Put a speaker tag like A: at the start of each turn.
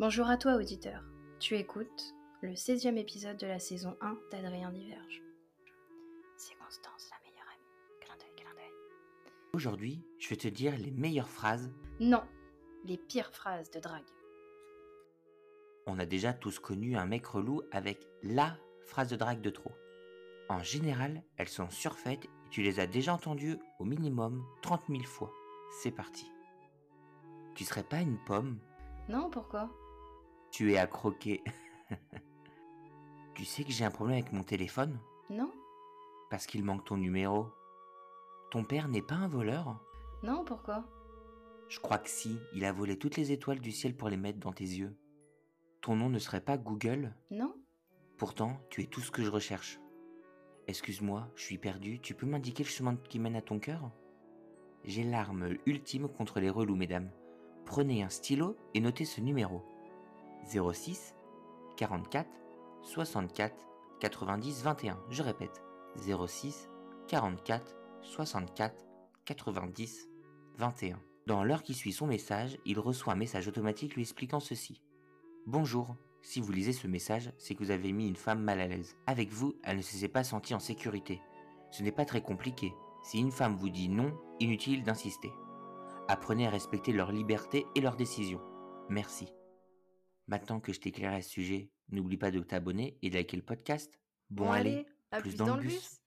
A: Bonjour à toi auditeur, tu écoutes le 16e épisode de la saison 1 d'Adrien Diverge. C'est Constance, la meilleure amie. Clin d'œil, clin d'œil.
B: Aujourd'hui, je vais te dire les meilleures phrases.
A: Non, les pires phrases de drague.
B: On a déjà tous connu un mec relou avec LA phrase de drague de trop. En général, elles sont surfaites et tu les as déjà entendues au minimum 30 000 fois. C'est parti. Tu serais pas une pomme?
A: Non, pourquoi?
B: Tu es à croquer. tu sais que j'ai un problème avec mon téléphone?
A: Non
B: Parce qu'il manque ton numéro. Ton père n'est pas un voleur?
A: Non, pourquoi?
B: Je crois que si, il a volé toutes les étoiles du ciel pour les mettre dans tes yeux. Ton nom ne serait pas Google?
A: Non
B: Pourtant, tu es tout ce que je recherche. Excuse-moi, je suis perdu, tu peux m'indiquer le chemin qui mène à ton cœur? J'ai l'arme ultime contre les relous, mesdames. Prenez un stylo et notez ce numéro. 06 44 64 90 21. Je répète. 06 44 64 90 21. Dans l'heure qui suit son message, il reçoit un message automatique lui expliquant ceci. Bonjour, si vous lisez ce message, c'est que vous avez mis une femme mal à l'aise. Avec vous, elle ne s'est pas sentie en sécurité. Ce n'est pas très compliqué. Si une femme vous dit non, inutile d'insister. Apprenez à respecter leur liberté et leurs décisions. Merci. Maintenant que je t'ai éclairé à ce sujet, n'oublie pas de t'abonner et de liker le podcast. Bon, allez,
A: à
B: plus
A: plus
B: dans
A: dans
B: le
A: le
B: bus.
A: bus.